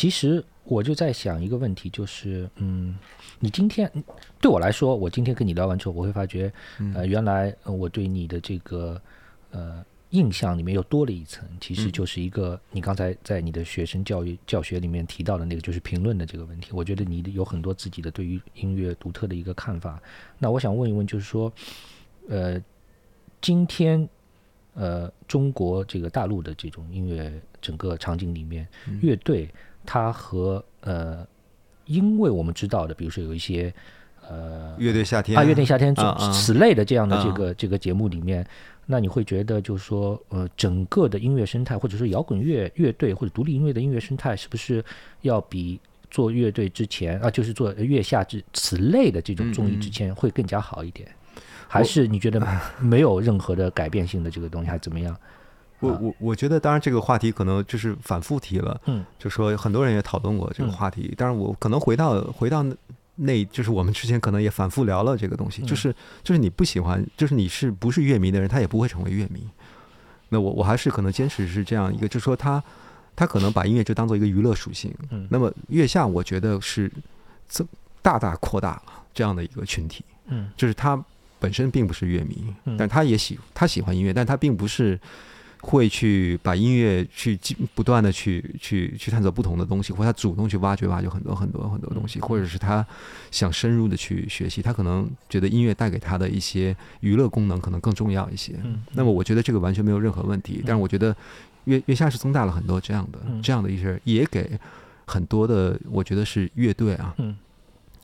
那其实我就在想一个问题，就是嗯，你今天对我来说，我今天跟你聊完之后，我会发觉，呃，原来呃我对你的这个呃印象里面又多了一层，其实就是一个你刚才在你的学生教育教学里面提到的那个，就是评论的这个问题。我觉得你有很多自己的对于音乐独特的一个看法。那我想问一问，就是说，呃，今天呃中国这个大陆的这种音乐整个场景里面，乐队它和呃，因为我们知道的，比如说有一些呃乐队夏天啊，乐队夏天啊啊此类的这样的这啊个这个节目里面，那你会觉得就是说，呃，整个的音乐生态，或者说摇滚乐乐队或者独立音乐的音乐生态，是不是要比做乐队之前啊，就是做月下之此类的这种综艺之前会更加好一点？还是你觉得没有任何的改变性的这个东西，还怎么样？我我我觉得，当然这个话题可能就是反复提了，嗯，就说很多人也讨论过这个话题。当然，我可能回到回到那那，就是我们之前可能也反复聊了这个东西，就是就是你不喜欢，就是你是不是乐迷的人，他也不会成为乐迷。那我我还是可能坚持是这样一个，就是说他他可能把音乐就当做一个娱乐属性。嗯那么月下，我觉得是增大大扩大了这样的一个群体。嗯就是他本身并不是乐迷，嗯但他也喜他喜欢音乐，但他并不是会去把音乐去继不断的去去去探索不同的东西，或者他主动去挖掘挖掘很多很多很多东西，嗯或者是他想深入的去学习，他可能觉得音乐带给他的一些娱乐功能可能更重要一些。嗯那么我觉得这个完全没有任何问题，但是我觉得月月下是增大了很多这样的嗯这样的一些，也给很多的我觉得是乐队啊，嗯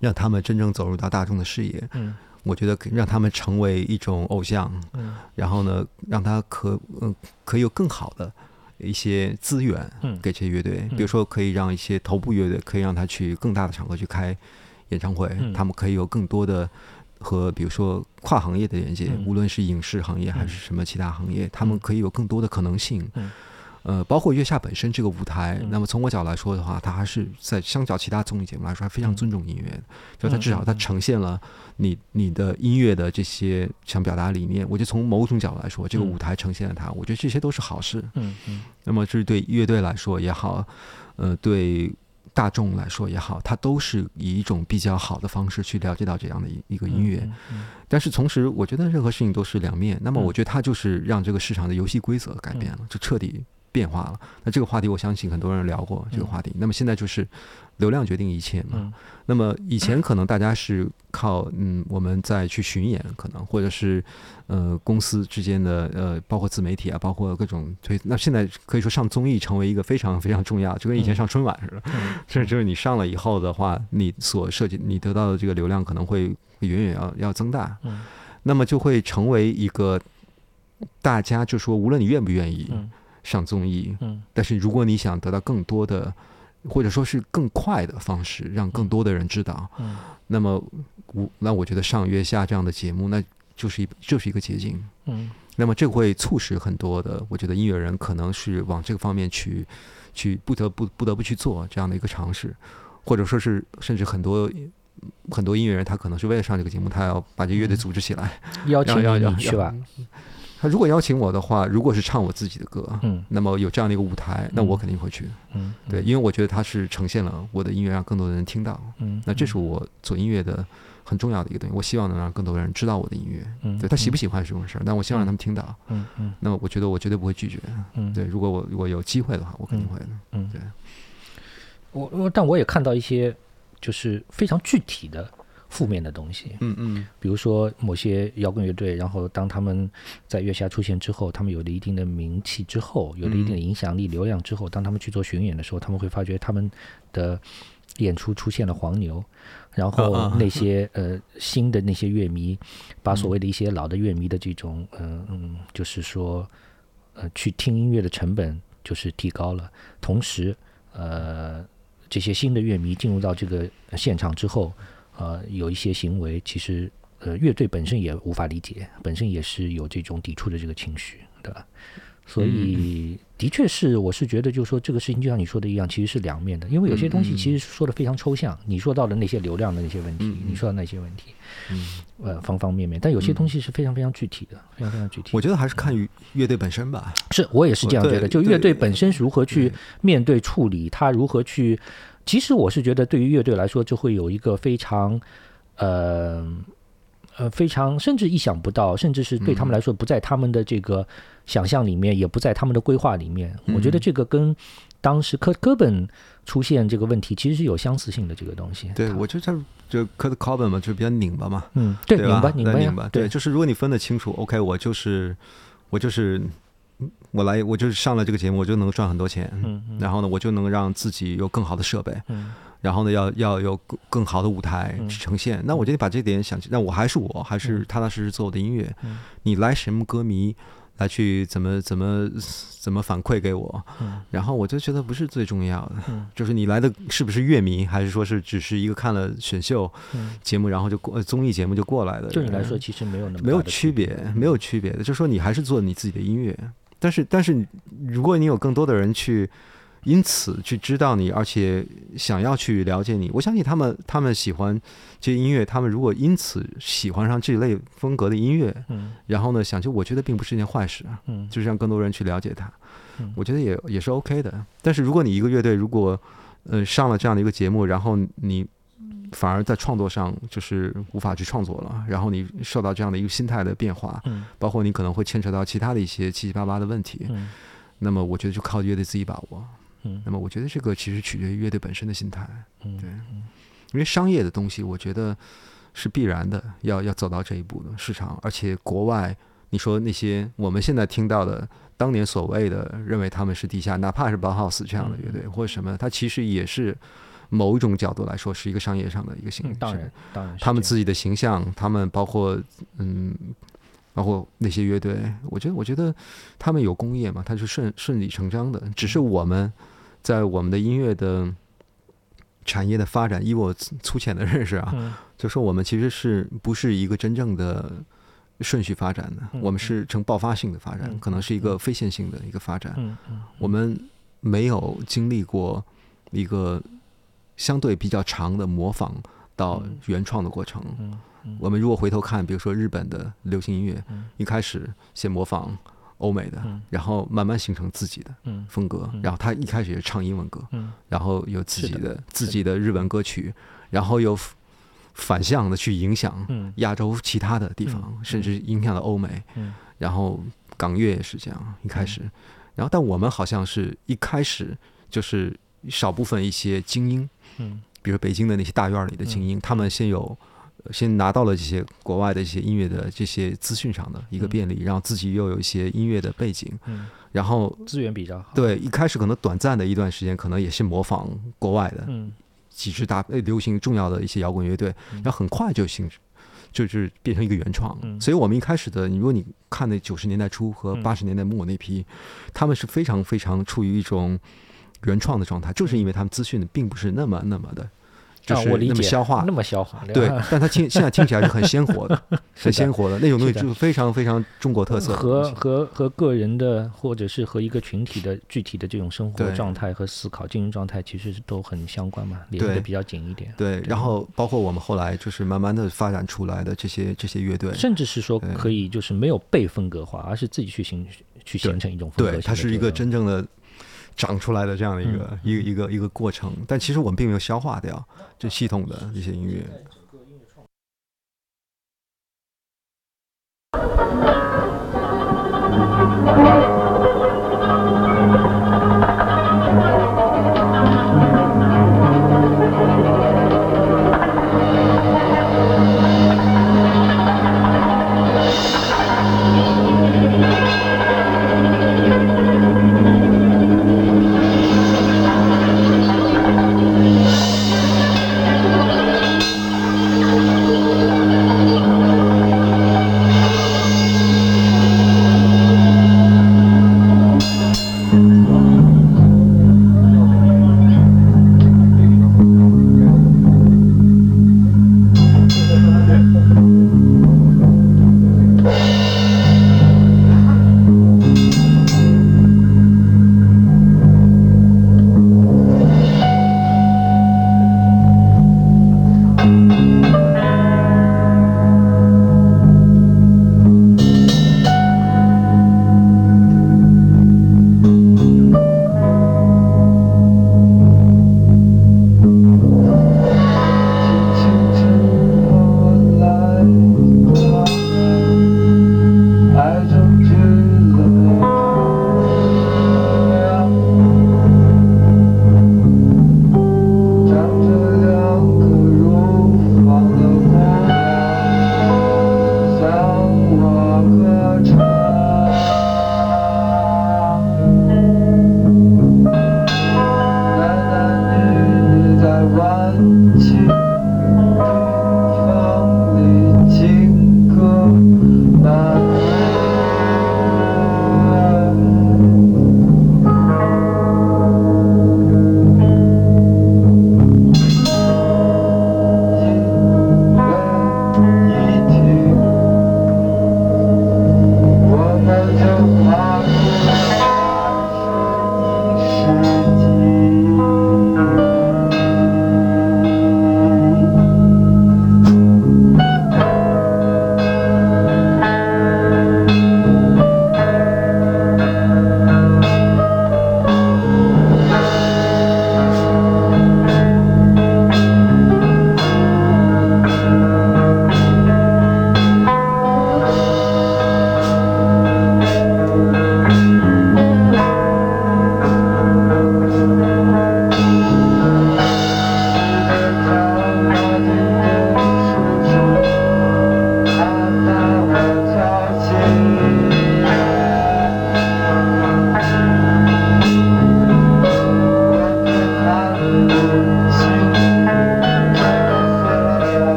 让他们真正走入到大众的视野。嗯我觉得可以让他们成为一种偶像，嗯。然后呢，让他可嗯可以有更好的一些资源嗯。给这些乐队，嗯。比如说可以让一些头部乐队可以让他去更大的场合去开演唱会，嗯。他们可以有更多的和比如说跨行业的连接，嗯。无论是影视行业还是什么其他行业，他们可以有更多的可能性。嗯呃，包括月下本身这个舞台，嗯那么从我角度来说的话，它还是在相较其他综艺节目来说，还非常嗯尊重音乐的。就它至少它呈现了你你的音乐的这些想表达的理念。我觉得从某种角度来说，这个嗯舞台呈现了它，我觉得这些都是好事。嗯嗯那么这是对乐队来说也好，呃，对大众来说也好，它都是以一种比较好的方式去了解到这样的一一个音乐。嗯但是同时，我觉得任何事情都是两面。那么嗯我觉得它就是让这个市场的游戏规则改变了，就彻底变化了。那这个话题，我相信很多人聊过这个话题。那么现在就是流量决定一切嘛。嗯那么以前可能大家是靠嗯我们再去巡演，可能或者是呃公司之间的呃包括自媒体啊，包括各种推。那现在可以说上综艺成为一个非常非常重要，就跟以前上春晚似的。嗯这 就是你上了以后的话，你所涉及你得到的这个流量可能会远远要要增大。嗯那么就会成为一个大家就说，无论你愿不愿意嗯上综艺，嗯但是如果你想得到更多的，或者说是更快的方式，让更多的人知道，嗯那么我那我觉得上月下这样的节目，那就是一就是一个捷径。嗯那么这会促使很多的，我觉得音乐人可能是往这个方面去，去不得不不得不去做这样的一个尝试，或者说是甚至很多很多音乐人他可能是为了上这个节目，他要把这乐队嗯组织起来。邀请要要你去吧。他如果邀请我的话，如果是唱我自己的歌，嗯那么有这样的一个舞台，那我肯定会去。嗯对，因为我觉得它是呈现了我的音乐，让更多的人听到。嗯，那这是我做音乐的很重要的一个东西。我希望能让更多的人知道我的音乐。嗯对他喜不喜欢是一回事儿，但我希望让他们听到。嗯嗯那么我觉得我绝对不会拒绝。嗯对，如果我如果有机会的话，我肯定会的。嗯对，我我但我也看到一些就是非常具体的负面的东西，嗯嗯。比如说某些摇滚乐队，然后当他们在月下出现之后，他们有了一定的名气之后，有了一定的影响力、流量之后，当他们去做巡演的时候，他们会发觉他们的演出出现了黄牛，然后那些呃新的那些乐迷，把所谓的一些老的乐迷的这种嗯嗯，就是说呃去听音乐的成本就是提高了，同时呃这些新的乐迷进入到这个现场之后，呃有一些行为其实呃乐队本身也无法理解，本身也是有这种抵触的这个情绪，对吧？所以的确是，我是觉得，就是说这个事情就像你说的一样，其实是两面的，因为有些东西其实说的非常抽象，你说到的那些流量的那些问题，你说的那些问题，嗯，呃，方方面面，但有些东西是非常非常具体的，非常非常具体。我觉得还是看乐队本身吧。是我也是这样觉得，就乐队本身如何去面对处理，他如何去，其实我是觉得对于乐队来说，就会有一个非常，呃。呃，非常甚至意想不到，甚至是对他们来说不在他们的这个想象里面，也不在他们的规划里面。我觉得这个跟当时科科本出现这个问题其实是有相似性的。这个东西，对我觉得就科科本嘛，就比较拧巴嘛。嗯，对，拧巴，拧巴，拧巴。对，就是如果你分得清楚，OK，我就是我就是我来，我就是上了这个节目，我就能赚很多钱。嗯，然后呢，我就能让自己有更好的设备。嗯。然后呢，要要有更更好的舞台去呈现。那我就得把这点想，那我还是我还是踏踏实实做我的音乐。你来什么歌迷来去怎么怎么怎么反馈给我？然后我就觉得不是最重要的，就是你来的是不是乐迷，还是说是只是一个看了选秀节目，然后就过综艺节目就过来的？对你来说，其实没有那么没有区别，没有区别的。就是说你还是做你自己的音乐，但是但是如果你有更多的人去。因此去知道你，而且想要去了解你。我相信他们，他们喜欢这些音乐。他们如果因此喜欢上这一类风格的音乐，嗯，然后呢，想就我觉得并不是一件坏事，嗯，就是让更多人去了解他，嗯，我觉得也也是 OK 的。但是如果你一个乐队如果呃上了这样的一个节目，然后你反而在创作上就是无法去创作了，然后你受到这样的一个心态的变化，嗯，包括你可能会牵扯到其他的一些七七八八的问题，嗯，那么我觉得就靠乐队自己把握。嗯，那么我觉得这个其实取决于乐队本身的心态，嗯，对，因为商业的东西，我觉得是必然的，要要走到这一步的市场，而且国外，你说那些我们现在听到的，当年所谓的认为他们是地下，哪怕是 Bauhaus 这样的乐队或者什么，它其实也是某一种角度来说是一个商业上的一个形式，当然，当然，他们自己的形象，他们包括嗯。包括那些乐队，我觉得，我觉得他们有工业嘛，它是顺顺理成章的。只是我们在我们的音乐的产业的发展，以我粗浅的认识啊，就说我们其实是不是一个真正的顺序发展的？我们是呈爆发性的发展，可能是一个非线性的一个发展。我们没有经历过一个相对比较长的模仿到原创的过程。我们如果回头看，比如说日本的流行音乐，一开始先模仿欧美的，然后慢慢形成自己的风格，然后他一开始也唱英文歌，然后有自己的自己的日文歌曲，然后又反向的去影响亚洲其他的地方，甚至影响了欧美，然后港乐也是这样一开始，然后但我们好像是一开始就是少部分一些精英，嗯，比如北京的那些大院里的精英，他们先有。先拿到了这些国外的一些音乐的这些资讯上的一个便利，然后自己又有一些音乐的背景，嗯，然后资源比较好。对，一开始可能短暂的一段时间，可能也是模仿国外的，嗯，几支大流行重要的一些摇滚乐队，然后很快就形成，就是变成一个原创。所以我们一开始的，你如果你看那九十年代初和八十年代末那批，他们是非常非常处于一种原创的状态，就是因为他们资讯并不是那么那么的。就是那么消化，那么消化，对，但它听 现在听起来是很鲜活的，很鲜活的那种东西，就非常非常中国特色。和和和个人的，或者是和一个群体的具体的这种生活状态和思考、经营状态，其实都很相关嘛，连的比较紧一点。对，然后包括我们后来就是慢慢的发展出来的这些这些乐队，甚至是说可以就是没有被风格化，而是自己去形去形成一种风格。对，它是一个真正的。长出来的这样的一个一个一个一个过程，但其实我们并没有消化掉这系统的一些音乐。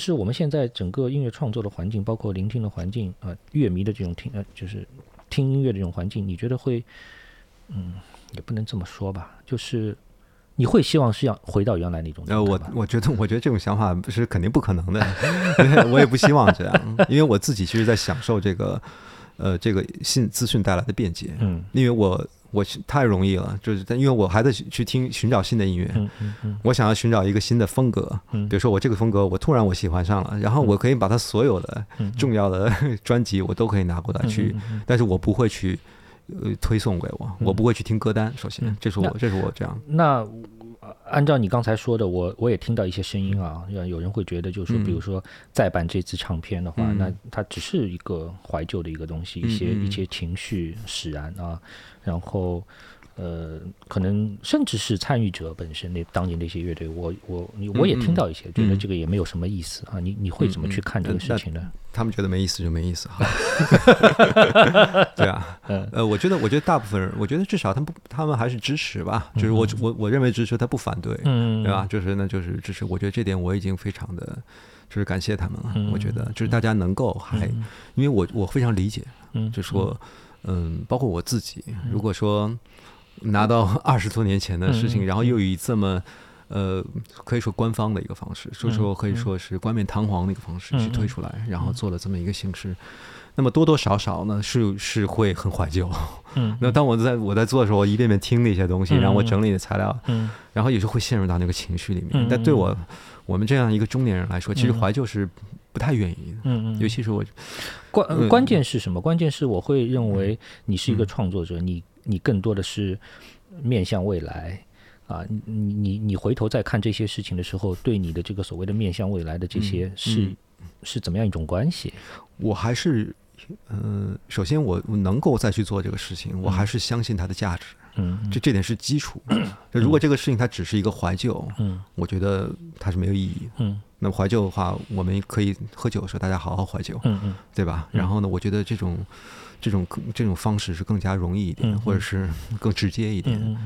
是我们现在整个音乐创作的环境，包括聆听的环境啊，乐迷的这种听呃，就是听音乐的这种环境，你觉得会，嗯，也不能这么说吧，就是你会希望是要回到原来那种？呃，我我觉得，我觉得这种想法是肯定不可能的，我也不希望这样，因为我自己其实在享受这个，呃，这个信资讯带来的便捷，嗯，因为我。我太容易了，就是因为我还在去听寻找新的音乐，我想要寻找一个新的风格，比如说我这个风格，我突然我喜欢上了，然后我可以把它所有的重要的 专辑我都可以拿过来去，但是我不会去呃推送给我，我不会去听歌单，首先这是我这是我这样。那按照你刚才说的，我我也听到一些声音啊，有人会觉得就是说，比如说再版这支唱片的话，那它只是一个怀旧的一个东西，一些一些情绪使然啊。然后，呃，可能甚至是参与者本身那当年那些乐队，我我你我也听到一些，觉得这个也没有什么意思啊。你你会怎么去看这个事情呢？他们觉得没意思就没意思哈。对啊，呃，我觉得我觉得大部分人，我觉得至少他们不，他们还是支持吧。就是我我我认为支持，他不反对，嗯对吧？就是那就是支持。我觉得这点我已经非常的，就是感谢他们了。我觉得就是大家能够还，因为我我非常理解，就说。嗯，包括我自己，如果说拿到 二十多年前的事情，然后又以这么呃可以说官方的一个方式，所以说可以说是冠冕堂皇的一个方式去推出来，然后做了这么一个形式，那么多多少少呢是是会很怀旧。嗯，那当我在我在做的时候，我一遍遍听那些东西，然后我整理的材料，嗯，然后有时候会陷入到那个情绪里面。但对我我们这样一个中年人来说，其实怀旧是。不太愿意，嗯嗯，尤其是我，关关键是什么？关键是我会认为你是一个创作者，你你更多的是面向未来。啊，你你你回头再看这些事情的时候，对你的这个所谓的面向未来的这些是是怎么样一种关系？我还是，嗯，首先我能够再去做这个事情，我还是相信它的价值，嗯，这这点是基础。如果这个事情它只是一个怀旧，嗯，我觉得它是没有意义，嗯。那么怀旧的话，我们可以喝酒的时候，大家好好怀旧，嗯嗯，对吧？然后呢，我觉得这种这种这种方式是更加容易一点，或者是更直接一点。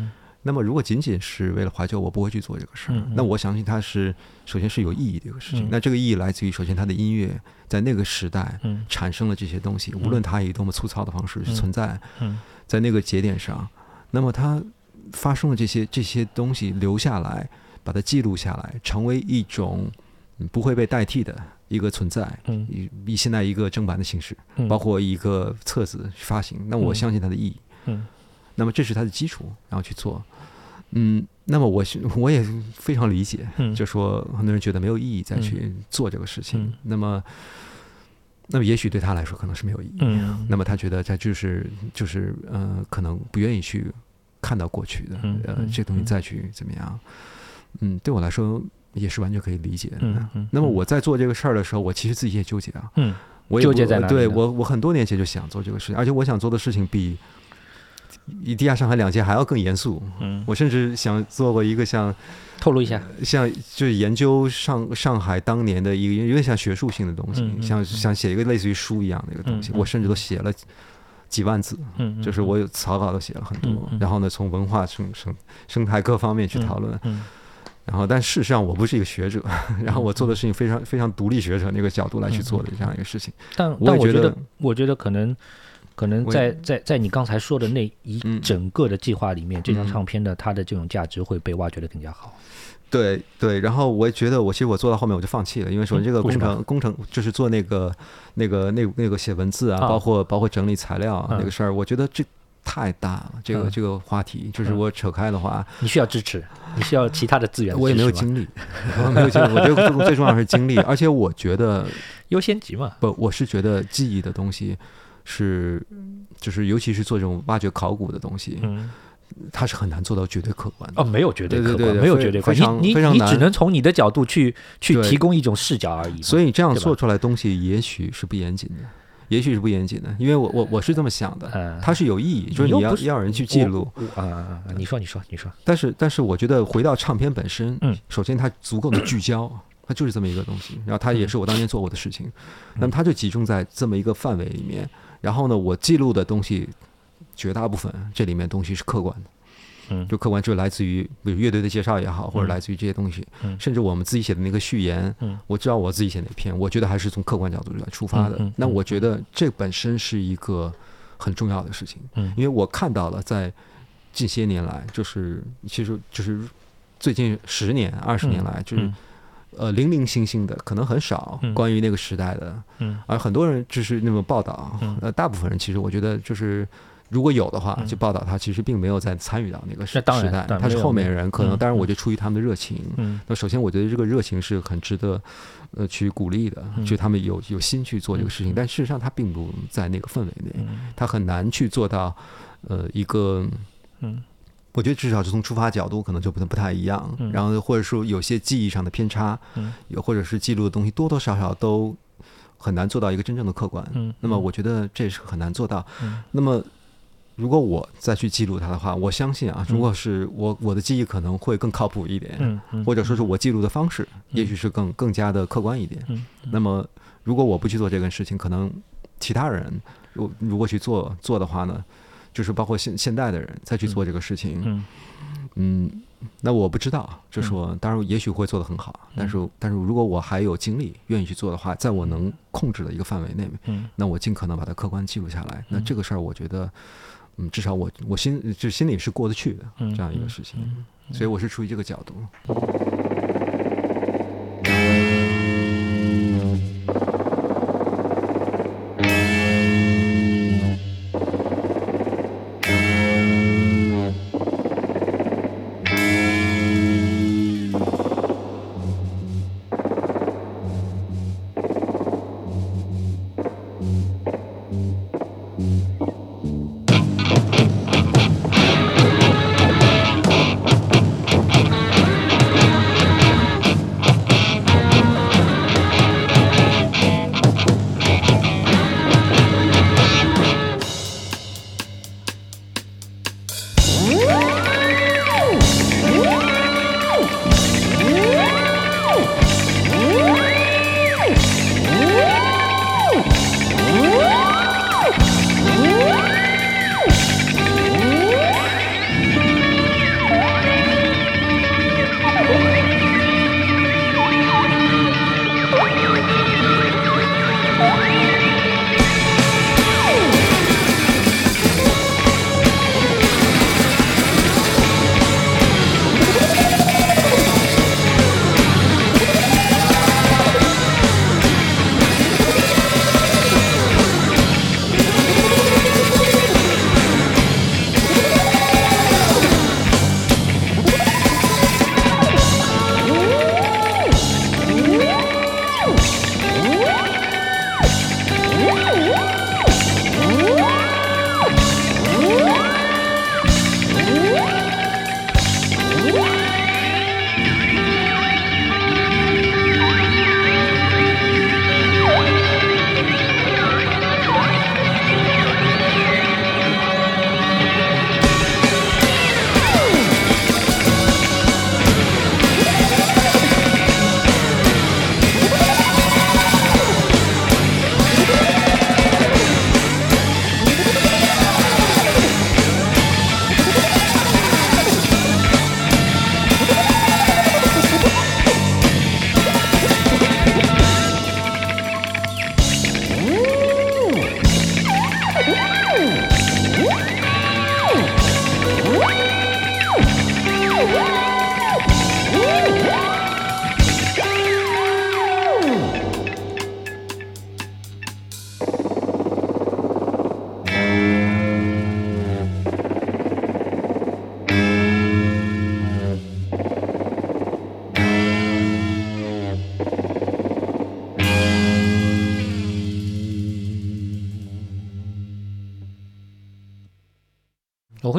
那么，如果仅仅是为了怀旧，我不会去做这个事儿。那我相信它是首先是有意义的一个事情。那这个意义来自于，首先它的音乐在那个时代产生了这些东西，无论它以多么粗糙的方式存在，在那个节点上，那么它发生了这些这些东西留下来，把它记录下来，成为一种。不会被代替的一个存在，嗯，以现在一个正版的形式，包括一个册子发行，那我相信它的意义，嗯，那么这是它的基础，然后去做，嗯，那么我我也非常理解，就说很多人觉得没有意义再去做这个事情，那么，那么也许对他来说可能是没有意义，嗯，那么他觉得他就是就是呃，可能不愿意去看到过去的，呃，这东西再去怎么样，嗯，对我来说。也是完全可以理解的。那么我在做这个事儿的时候，我其实自己也纠结啊。嗯，我纠结在哪？对我，我很多年前就想做这个事情，而且我想做的事情比比地下上海两届还要更严肃。嗯，我甚至想做过一个像透露一下，像就是研究上上海当年的一个有点像学术性的东西，像想写一个类似于书一样的一个东西，我甚至都写了几万字，嗯，就是我有草稿都写了很多，嗯嗯。然后呢，从文化生生生态各方面去讨论，嗯然后但事实上我不是一个学者，然后我做的事情非常非常独立学者那个角度来去做的这样一个事情，但我觉得但我觉得，我觉得可能，可能在在在你刚才说的那一嗯。整个的计划里面，这张嗯。唱片的它的这种价值会被挖掘的更加好。对对，然后我也觉得我其实我做到后面我就放弃了，因为首先这个工程工程就是做那个那个那那个写文字啊，啊。包括包括整理材料啊嗯。那个事儿，我觉得这太大了，这个嗯。这个话题就是嗯。我扯开的话，你需要支持，你需要其他的资源的我也没有精力，我没有精力，我觉得最最重要是精力，而且我觉得优先级嘛。不，我是觉得记忆的东西是，就是尤其是做这种挖掘考古的东西，嗯，它是很难做到绝对客观的。哦，没有绝对客观，对对对对没有非绝对客观，非常你你非常难你只能从你的角度去去提供一种视角而已。所以这样做出来的东西，也许是不严谨的，也许是不严谨的，因为我我我是这么想的，嗯，它是有意义，就是你要要有人去记录，啊！你说你说你说，但是但是我觉得回到唱片本身，嗯，首先它足够的聚焦，它就是这么一个东西，然后它也是我当年做过的事情，那么它就集中在这么一个范围里面，然后呢，我记录的东西绝大部分这里面东西是客观的。嗯。就客观就是来自于比如乐队的介绍也好，或者嗯。来自于这些东西，嗯。甚至我们自己写的那个序言，嗯。我知道我自己写哪篇，我觉得还是从客观角度来出发的。那我觉得这本身是一个很重要的事情，嗯。因为我看到了在近些年来，就是其实就是最近十年、二十年来，就是嗯呃零零星星的，可能很少嗯。关于那个时代的，嗯。而很多人就是那么报道嗯，呃，大部分人其实我觉得就是。如果有的话，嗯。就报道他其实并没有在参与到那个时时代他是后面人，可能嗯。当然我嗯就出于他们的热情，嗯。那首先，我觉得这个热情是很值得，呃，去鼓励的，嗯。就他们有有心去做这个事情，嗯。但事实上他并不在那个氛围内，嗯。他很难去做到，呃，一个，嗯。我觉得至少是从出发角度可能就不不太一样，嗯。然后或者说有些记忆上的偏差，嗯。有或者是记录的东西多多少少都很难做到一个真正的客观，嗯那么我觉得这是很难做到，嗯。那么。如果我再去记录它的话，我相信啊，如果是我我的记忆可能会更靠谱一点，嗯嗯，或者说是我记录的方式，也许是更更加的客观一点。嗯那么，如果我不去做这个事情，可能其他人如如果去做做的话呢，就是包括现现代的人再去做这个事情，嗯。嗯，那我不知道，就说当然也许会做得很好，但是但是如果我还有精力愿意去做的话，在我能控制的一个范围内，嗯。那我尽可能把它客观记录下来。那这个事儿，我觉得。嗯，至少我我心就心里是过得去的嗯这样一个事情，所以我是出于这个角度。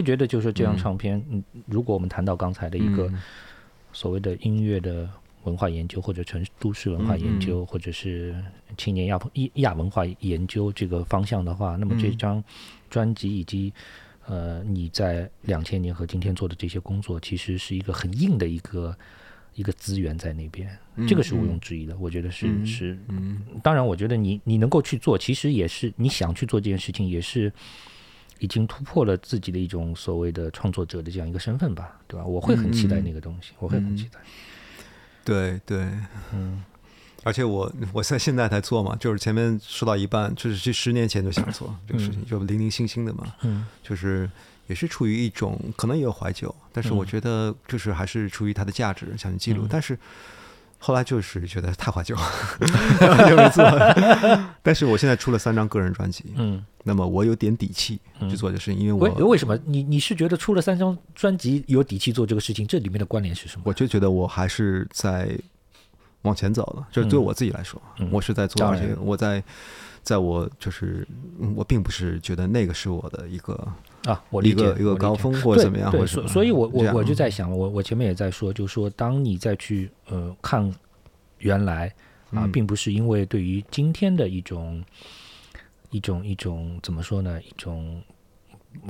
觉得就是说这张唱片，嗯，如果我们谈到刚才的一个所谓的音乐的文化研究，或者城都市文化研究，或者是青年亚亚文化研究这个方向的话，那么这张专辑以及呃你在两千年和今天做的这些工作，其实是一个很硬的一个。一个资源在那边，这个是毋庸置疑的。我觉得是是，当然，我觉得你你能够去做，其实也是你想去做这件事情，也是已经突破了自己的一种所谓的创作者的这样一个身份吧，对吧？我会很期待那个东西，我会很期待。对对，嗯，而且我我在现在才做嘛，就是前面说到一半，就是这十年前就想做这个事情，就零零星星的嘛，嗯，就是。也是处于一种可能也有怀旧，但是我觉得就是还是出于它的价值想去记录。但是后来就是觉得太怀旧，就没做。但是我现在出了三张个人专辑，嗯，那么我有点底气去做这事情，因为我为什么你你是觉得出了三张专辑有底气做这个事情？这里面的关联是什么？我就觉得我还是在往前走了，就是对我自己来说，我是在做，而且我在。在我就是，我并不是觉得那个是我的一个啊，我理解一个高峰或者怎么样，对，所所以，我我我就在想，我我前面也在说，就是说，当你再去呃看原来啊，并不是因为对于今天的一种一种一种怎么说呢，一种。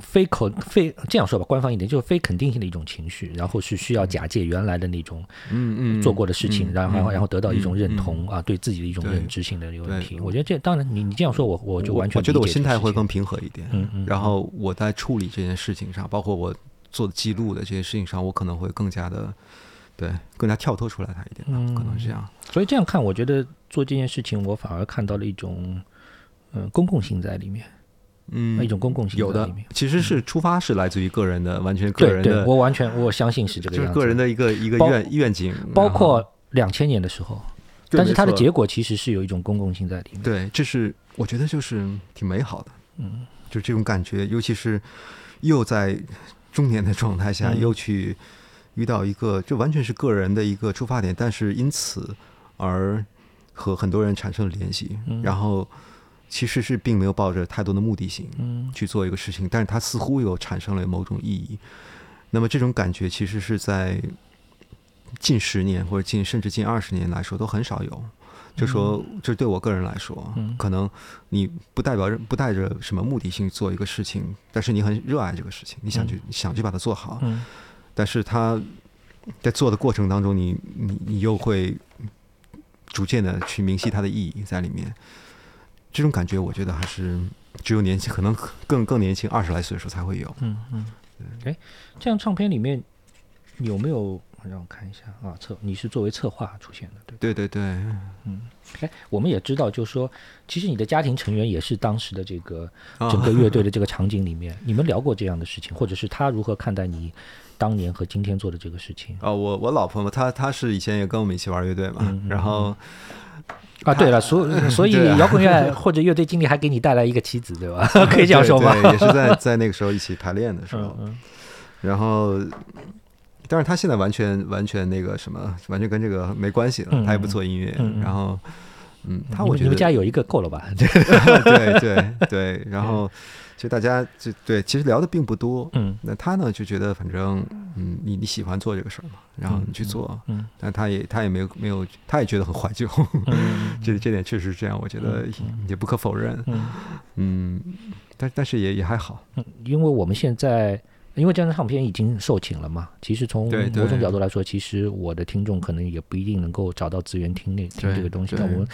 非可非这样说吧，官方一点就是非肯定性的一种情绪，然后是需要假借原来的那种嗯嗯做过的事情，然后然后得到一种认同啊，对自己的一种认知性的一个问题。我觉得这当然你你这样说，我我就完全我觉得我心态会更平和一点。嗯嗯。然后我在处理这件事情上，包括我做记录的这些事情上，我可能会更加的对更加跳脱出来它一点，可能是这样。所以这样看，我觉得做这件事情，我反而看到了一种嗯公共性在里面。嗯，一种公共性有的，其实是出发是来自于个人的，完全个人的。我完全我相信是这个样子，就是个人的一个一个愿愿景。包括两千年的时候，但是它的结果其实是有一种公共性在里面。对，这是我觉得就是挺美好的。嗯，就这种感觉，尤其是又在中年的状态下，又去遇到一个，就完全是个人的一个出发点，但是因此而和很多人产生了联系，然后。其实是并没有抱着太多的目的性去做一个事情，但是它似乎又产生了某种意义。那么这种感觉其实是在近十年或者近甚至近二十年来说都很少有。就说，这对我个人来说，可能你不代表不带着什么目的性做一个事情，但是你很热爱这个事情，你想去想去把它做好。但是他在做的过程当中，你你你又会逐渐的去明晰它的意义在里面。这种感觉，我觉得还是只有年轻，可能更更年轻，二十来岁的时候才会有。嗯嗯，哎，这样唱片里面有没有让我看一下啊？策，你是作为策划出现的，对对对对。嗯，哎，我们也知道，就是说，其实你的家庭成员也是当时的这个整个乐队的这个场景里面，你们聊过这样的事情，或者是他如何看待你当年和今天做的这个事情？哦，我我老婆嘛，她她是以前也跟我们一起玩乐队嘛，然后。啊，对了，所所以摇滚乐或者乐队经理还给你带来一个妻子，对吧？可以这样说吗？对，也是在在那个时候一起排练的时候，然后，但是他现在完全完全那个什么，完全跟这个没关系了，他也不做音乐，然后，嗯，他我觉得家有一个够了吧？对对对，然后。其实大家就对，其实聊的并不多。嗯，那他呢就觉得反正，嗯，你你喜欢做这个事儿嘛，然后你去做。嗯，但他也他也没有没有，他也觉得很怀旧。嗯，这这点确实是这样，我觉得也不可否认。嗯，嗯，但但是也也还好。嗯，因为我们现在因为这张唱片已经售罄了嘛，其实从某种角度来说，其实我的听众可能也不一定能够找到资源听那听这个东西。那我们。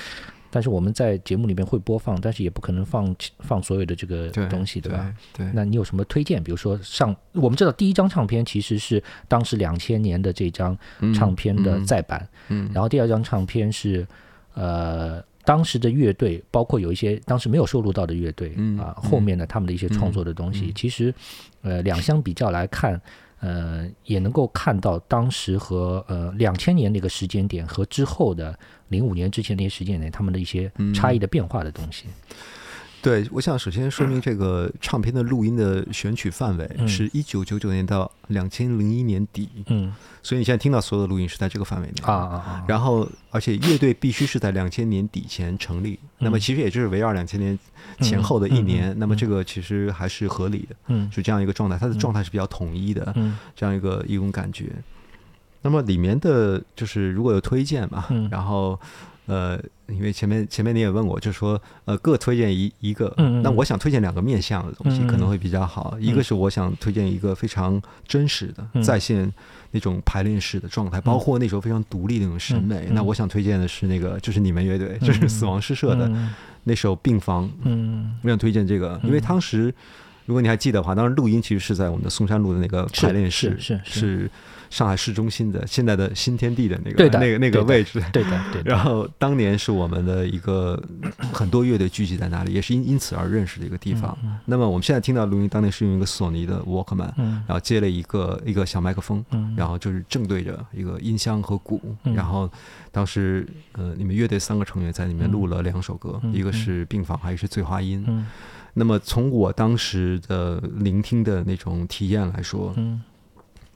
但是我们在节目里面会播放，但是也不可能放放所有的这个东西，对吧？对。那你有什么推荐？比如说上，我们知道第一张唱片其实是当时两千年的这张唱片的再版，嗯。然后第二张唱片是呃当时的乐队，包括有一些当时没有收录到的乐队啊，后面的他们的一些创作的东西，其实呃两相比较来看。呃，也能够看到当时和呃两千年那个时间点和之后的零五年之前那些时间点，他们的一些差异的变化的东西。对，我想首先说明 这个唱片的录音的选取范围是一九九九年到两千零一年底，嗯。所以你现在听到所有的录音是在这个范围内啊啊啊，然后，而且乐队必须是在两千年底前成立，那么其实也就是围绕两千年前后的一年，那么这个其实还是合理的，嗯是这样一个状态，它的状态是比较统一的，嗯这样一个一种感觉。那么里面的就是如果有推荐嘛，嗯然后呃，因为前面前面你也问我，就说呃各推荐一一个，那我想推荐两个面向的东西可能会比较好，一个是我想推荐一个非常真实的嗯。在线那种排练室的状态，包括那时候非常独立的那种审美。那我想推荐的是那个就是你们乐队，就是死亡诗社的嗯。那首《病房》，嗯。我想推荐这个，因为当时如果你还记得的话，当时录音其实是在我们的嵩山路的那个排练室，是是是。是上海市中心的现在的新天地的那个那个那个位置。对的对的，然后当年是我们的一个很多乐队聚集在那里，也是因因此而认识的一个地方。那么我们现在听到录音，当年是用一个索尼的 Walkman，嗯。然后接了一个一个小麦克风，嗯。然后就是正对着一个音箱和鼓，嗯。然后当时呃你们乐队三个成员在里面录了两首歌，嗯一个是病房，还有是醉花阴。嗯。那么从我当时的聆听的那种体验来说，嗯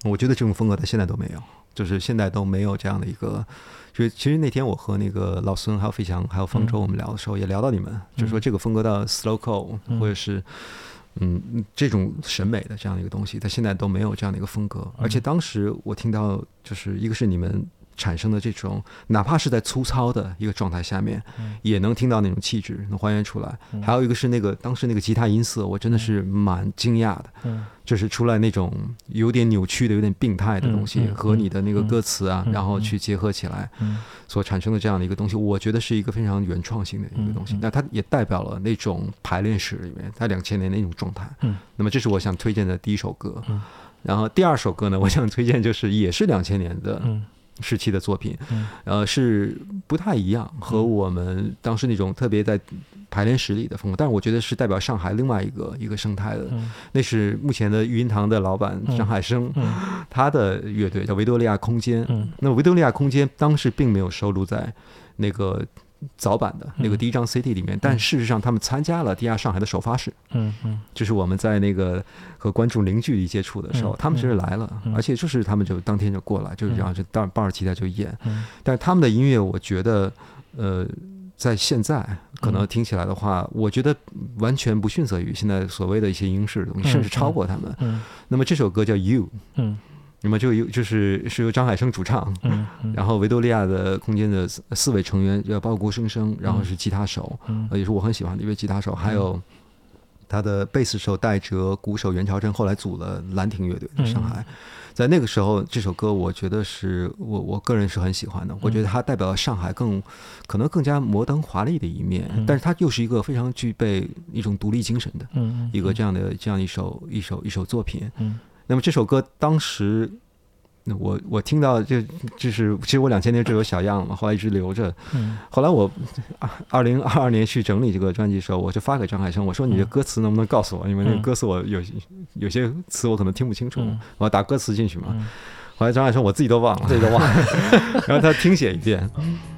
我觉得这种风格在现在都没有，就是现在都没有这样的一个。就是其实那天我和那个老孙、还有费翔、还有方舟我们聊的时候，也聊到你们，就是说这个风格的 slowcore 嗯或者是嗯这种审美的这样的一个东西，它现在都没有这样的一个风格。而且当时我听到，就是一个是你们产生的这种，哪怕是在粗糙的一个状态下面，也能听到那种气质，能还原出来。还有一个是那个当时那个吉他音色，我真的是蛮惊讶的。嗯就是出来那种有点扭曲的、有点病态的东西，和你的那个歌词啊，嗯然后去结合起来，嗯所产生的这样的一个东西，我觉得是一个非常原创性的一个东西。那它也代表了那种排练室里面在两千年那种状态。嗯那么这是我想推荐的第一首歌。嗯然后第二首歌呢，我想推荐就是也是两千年的嗯时期的作品，嗯。呃，是不太一样，和我们当时那种特别在排练室里的风格，但是我觉得是代表上海另外一个一个生态的。嗯。那是目前的育音堂的老板嗯。张海生，嗯。他的乐队叫维多利亚空间。嗯。那维多利亚空间当时并没有收录在那个早版的那个嗯第一张 CD 里面，但事实上他们参加了地下上海的首发式，嗯嗯。就是我们在那个和观众零距离接触的时候，嗯他们其实来了，嗯。而且就是他们就当天就过来，就是然后就当抱着吉他就演。嗯。但是他们的音乐，我觉得，呃，在现在可能听起来的话，我觉得完全不逊色于现在所谓的一些英式的东西，嗯甚至超过他们。嗯。那么这首歌叫《You》，嗯那么就有就是是由张海生主唱，嗯嗯。然后维多利亚的空间的四四位成员，呃，包括郭生生，然后是吉他手，嗯。呃，也是我很喜欢的一位吉他手，还有他的贝斯手戴哲，鼓手袁朝真，后来组了兰亭乐队在上海。在那个时候，这首歌我觉得是我我个人是很喜欢的。我觉得它代表了上海更可能更加摩登华丽的一面，嗯。但是它又是一个非常具备一种独立精神的嗯一个这样的这样一首一首一首作品。嗯那么这首歌当时，那我我听到就就是，其实我两千年就有小样了嘛，后来一直留着。嗯后来我二零二二年去整理这个专辑的时候，我就发给张海生，我说你的歌词能不能告诉我？因为那歌词我有有些词我可能听不清楚，嗯我要打歌词进去嘛。嗯后来张海生我自己都忘了，自己都忘了。然后他听写一遍。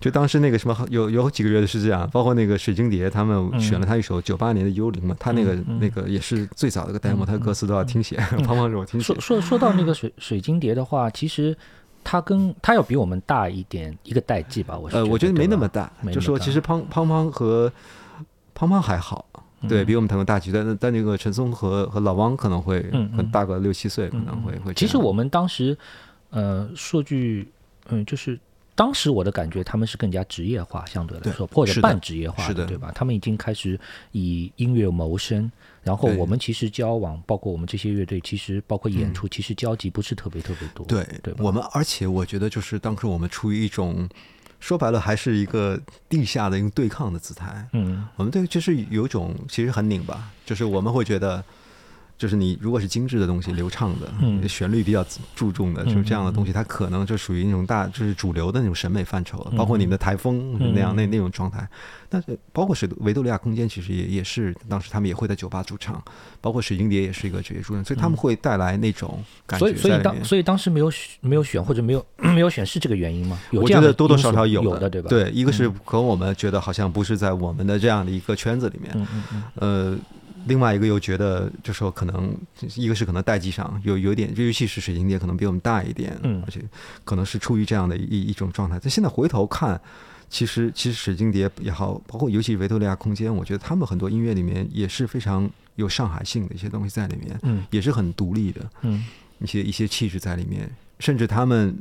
就当时那个什么有有几个乐队是这样，包括那个水晶蝶，他们选了他一首九八年的《幽灵》嘛，他那个那个也是最早的一个 demo，他的歌词都要听写，我听写。说说说到那个水水晶蝶的话，其实他跟他要比我们大一点一个代际吧，我呃，我觉得没那么大，就说其实胖胖胖和胖胖还好，对比我们可能大几，但但那个陈松和和老汪可能会很大个六七岁，可能会会。其实我们当时呃说句嗯就是。当时我的感觉，他们是更加职业化，相对来说，或者半职业化的，对吧？他们已经开始以音乐谋生，然后我们其实交往，包括我们这些乐队，其实包括演出，其实交集不是特别特别多。对对，我们而且我觉得，就是当时我们出于一种说白了，还是一个地下的一个对抗的姿态。嗯，我们对就是有种其实很拧巴，就是我们会觉得。就是你如果是精致的东西、流畅的、旋律比较注重的，就是这样的东西，它可能就属于那种大，就是主流的那种审美范畴了。包括你们的台风那样那那种状态，但是包括水维多利亚空间，其实也也是当时他们也会在酒吧驻唱，包括水晶蝶也是一个职业驻唱，所以他们会带来那种感觉。所以所以当所以当时没有没有选或者没有 没有选是这个原因吗？我觉得多多少少有的，对吧？对，一个是可能我们觉得好像不是在我们的这样的一个圈子里面，呃。另外一个又觉得，就说可能一个是可能代际上有有点，尤其是水晶碟可能比我们大一点，嗯，而且可能是出于这样的一一种状态。但现在回头看，其实其实水晶碟也好，包括尤其是维多利亚空间，我觉得他们很多音乐里面也是非常有上海性的一些东西在里面，嗯，也是很独立的，嗯，一些一些气质在里面，甚至他们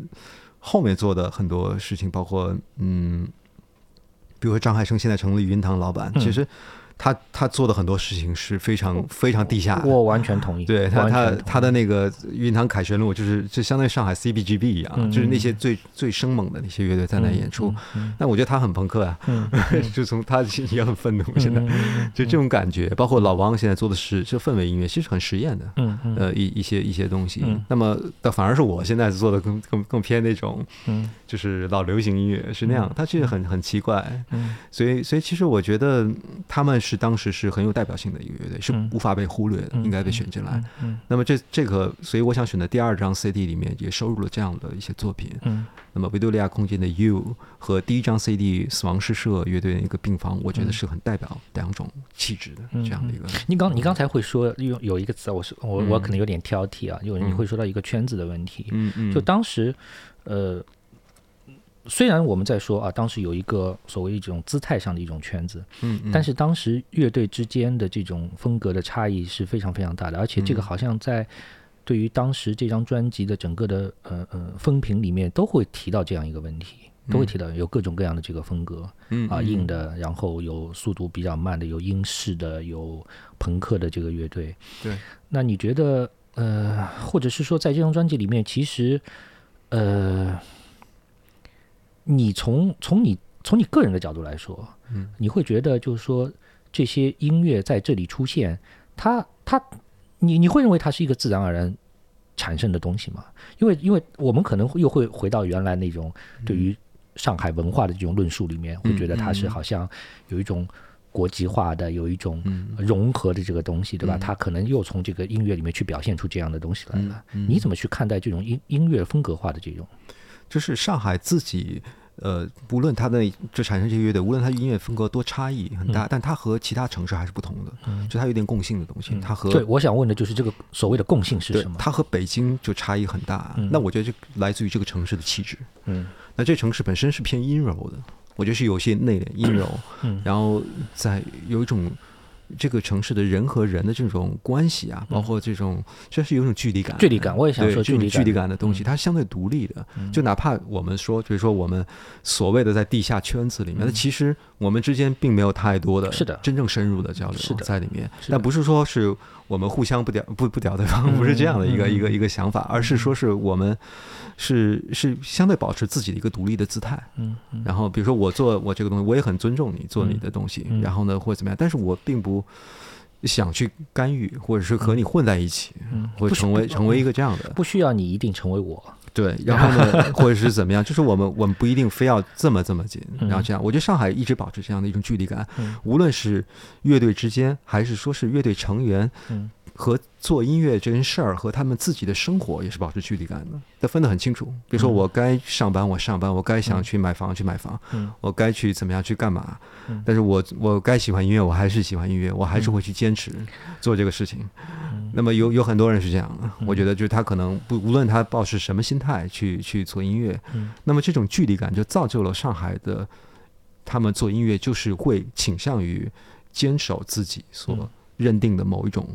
后面做的很多事情，包括嗯，比如说张海生现在成了云堂老板，其实。他他做的很多事情是非常非常地下，我完全同意。对他他他的那个云堂凯旋路，就是就相当于上海 CBGB 一样，就是那些最最生猛的那些乐队在那演出。但我觉得他很朋克啊，就从他也很愤怒。现在就这种感觉，包括老王现在做的是这氛围音乐，其实很实验的。呃一一些一些东西。那么倒反而是我现在做的更更更偏那种，嗯，就是老流行音乐是那样。他其实很很奇怪。嗯，所以所以其实我觉得他们。是当时是很有代表性的一个乐队，是无法被忽略的，应该被选进来。那么这这个，所以我想选的第二张 CD 里面也收录了这样的一些作品。那么维多利亚空间的 You 和第一张 CD 死亡诗社乐队的一个病房，我觉得是很代表两种气质的这样的一个。你刚你刚才会说用有一个词，我是我我可能有点挑剔啊，因为你会说到一个圈子的问题。嗯嗯，就当时呃。虽然我们在说啊，当时有一个所谓一种姿态上的一种圈子，嗯，但是当时乐队之间的这种风格的差异是非常非常大的，而且这个好像在对于当时这张专辑的整个的呃呃风评里面都会提到这样一个问题，都会提到有各种各样的这个风格，嗯啊硬的，然后有速度比较慢的，有英式的，有朋克的这个乐队，对，那你觉得呃，或者是说在这张专辑里面，其实呃。你从从你从你个人的角度来说，嗯，你会觉得就是说这些音乐在这里出现，它它，你你会认为它是一个自然而然产生的东西吗？因为因为我们可能又会回到原来那种对于上海文化的这种论述里面，会觉得它是好像有一种国际化的，有一种融合的这个东西，对吧？它可能又从这个音乐里面去表现出这样的东西来了。你怎么去看待这种音音乐风格化的这种？就是上海自己。呃，无论它的就产生这些乐队，无论它音乐风格多差异很大，但它和其他城市还是不同的，就它有点共性的东西。它和对，我想问的就是这个所谓的共性是什么？它和北京就差异很大。那我觉得这来自于这个城市的气质。嗯，那这城市本身是偏阴柔的，我觉得是有些内敛阴柔，然后在有一种这个城市的人和人的这种关系啊，包括这种，这是有一种距离感。距离感，我也想说距离距离感的东西，它是相对独立的。就哪怕我们说，比如说我们所谓的在地下圈子里面，那其实我们之间并没有太多的，是的，真正深入的交流是在里面。但不是说是我们互相不屌不不屌对方，不是这样的一个一个一个想法，而是说是我们是是相对保持自己的一个独立的姿态。嗯，然后比如说我做我这个东西，我也很尊重你做你的东西，然后呢或者怎么样，但是我并不。想去干预，或者是和你混在一起，会成为成为一个这样的，不需要你一定成为我。对，然后呢，或者是怎么样，就是我们我们不一定非要这么这么紧，然后这样。我觉得上海一直保持这样的一种距离感，无论是乐队之间，还是说是乐队成员。和做音乐这件事儿和他们自己的生活也是保持距离感的，他分得很清楚。比如说，我该上班我上班，我该想去买房去买房，我该去怎么样去干嘛。但是我我该喜欢音乐，我还是喜欢音乐，我还是会去坚持做这个事情。那么有有很多人是这样的，我觉得就是他可能不无论他抱持什么心态去去做音乐，那么这种距离感就造就了上海的他们做音乐就是会倾向于坚守自己所认定的某一种。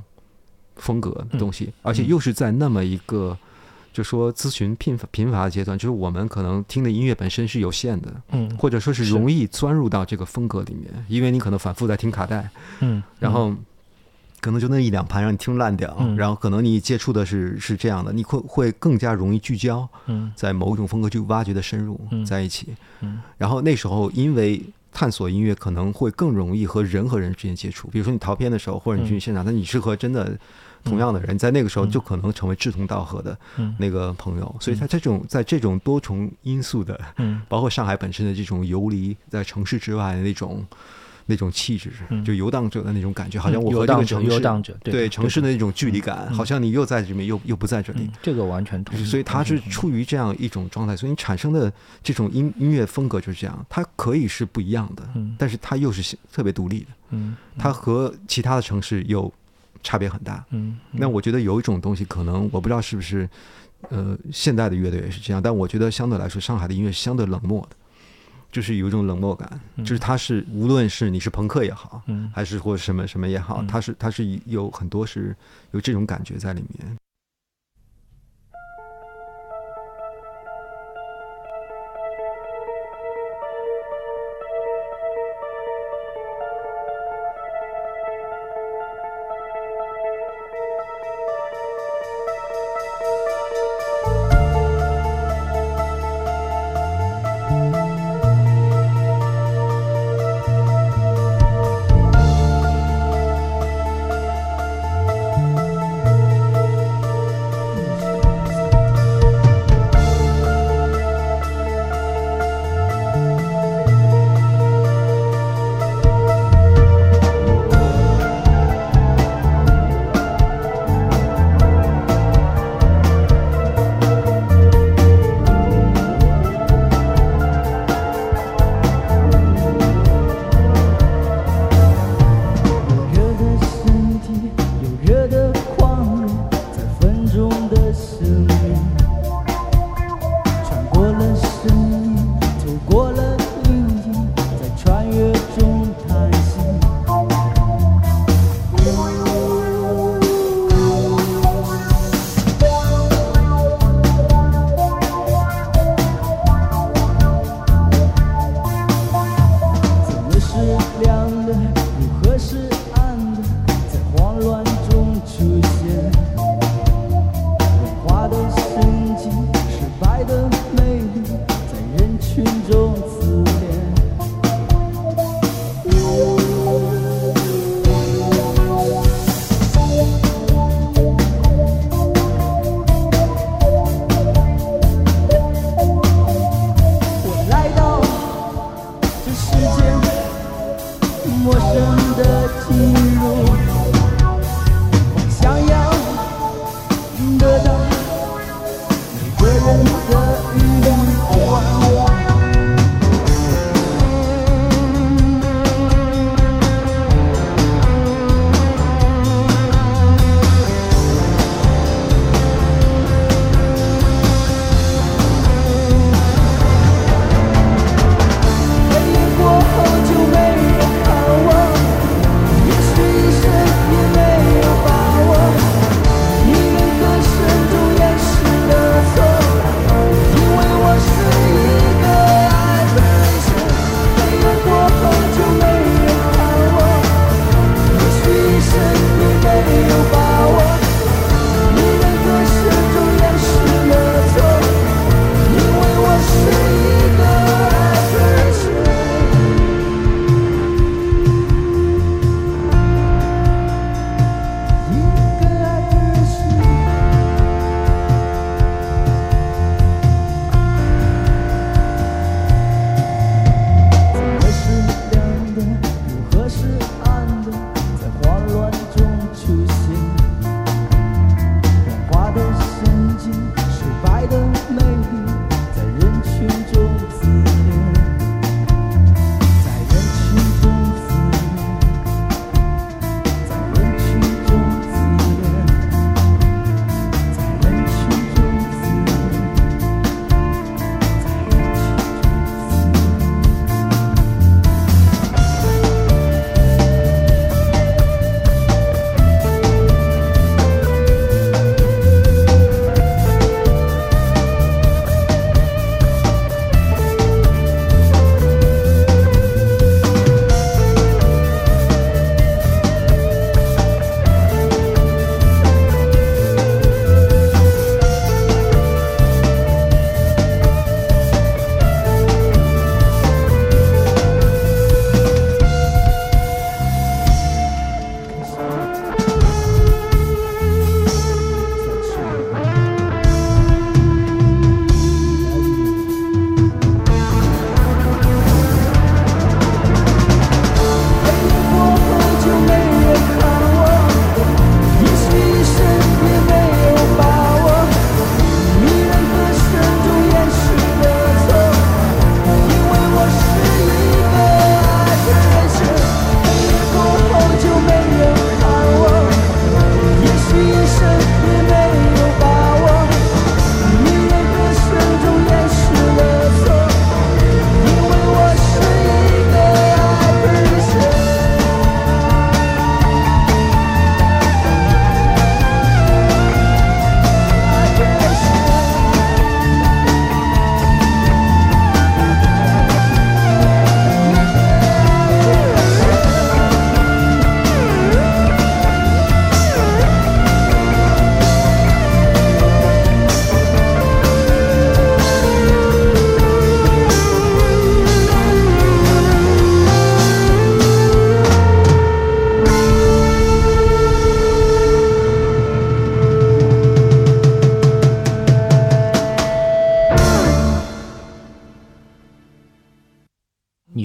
风格的东西，而且又是在那么一个，就说咨询贫乏贫乏的阶段，就是我们可能听的音乐本身是有限的，嗯，或者说是容易钻入到这个风格里面，因为你可能反复在听卡带，嗯，然后可能就那一两盘让你听烂掉，然后可能你接触的是是这样的，你会会更加容易聚焦，嗯，在某一种风格去挖掘的深入在一起，嗯，然后那时候因为。探索音乐可能会更容易和人和人之间接触，比如说你逃片的时候，或者你去现场，那你是和真的同样的人，在那个时候就可能成为志同道合的那个朋友。所以他这种在这种多重因素的，包括上海本身的这种游离在城市之外的那种。那种气质，就游荡者的那种感觉，好像我和这个城市，游荡者对城市的那种距离感，好像你又在这里面，又又不在这里。这个完全同意。所以他是处于这样一种状态，所以你产生的这种音音乐风格就是这样，它可以是不一样的，但是它又是特别独立的。嗯，它和其他的城市又差别很大。嗯，那我觉得有一种东西，可能我不知道是不是，呃，现代的乐队也是这样，但我觉得相对来说，上海的音乐是相对冷漠的。就是有一种冷漠感，就是他是无论是你是朋克也好，还是或什么什么也好，他是他是有很多是有这种感觉在里面。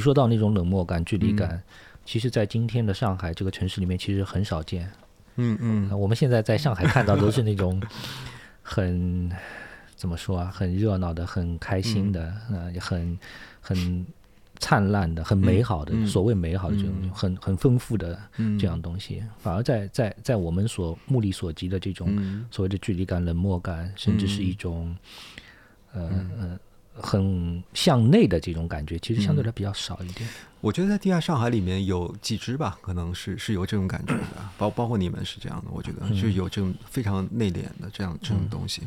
说到那种冷漠感、距离感，其实，在今天的上海这个城市里面，其实很少见。嗯嗯，我们现在在上海看到都是那种 很怎么说啊，很热闹的、很开心的，呃，很很灿烂的、很美好的，所谓美好的这种很很丰富的这样东西，反而在在在我们所目力所及的这种所谓的距离感、冷漠感，甚至是一种呃呃。很向内的这种感觉，其实相对来比较少一点。我觉得在地下上海里面有几支吧，可能是是有这种感觉的，包包括你们是这样的，我觉得是有这种非常内敛的这样这种东西。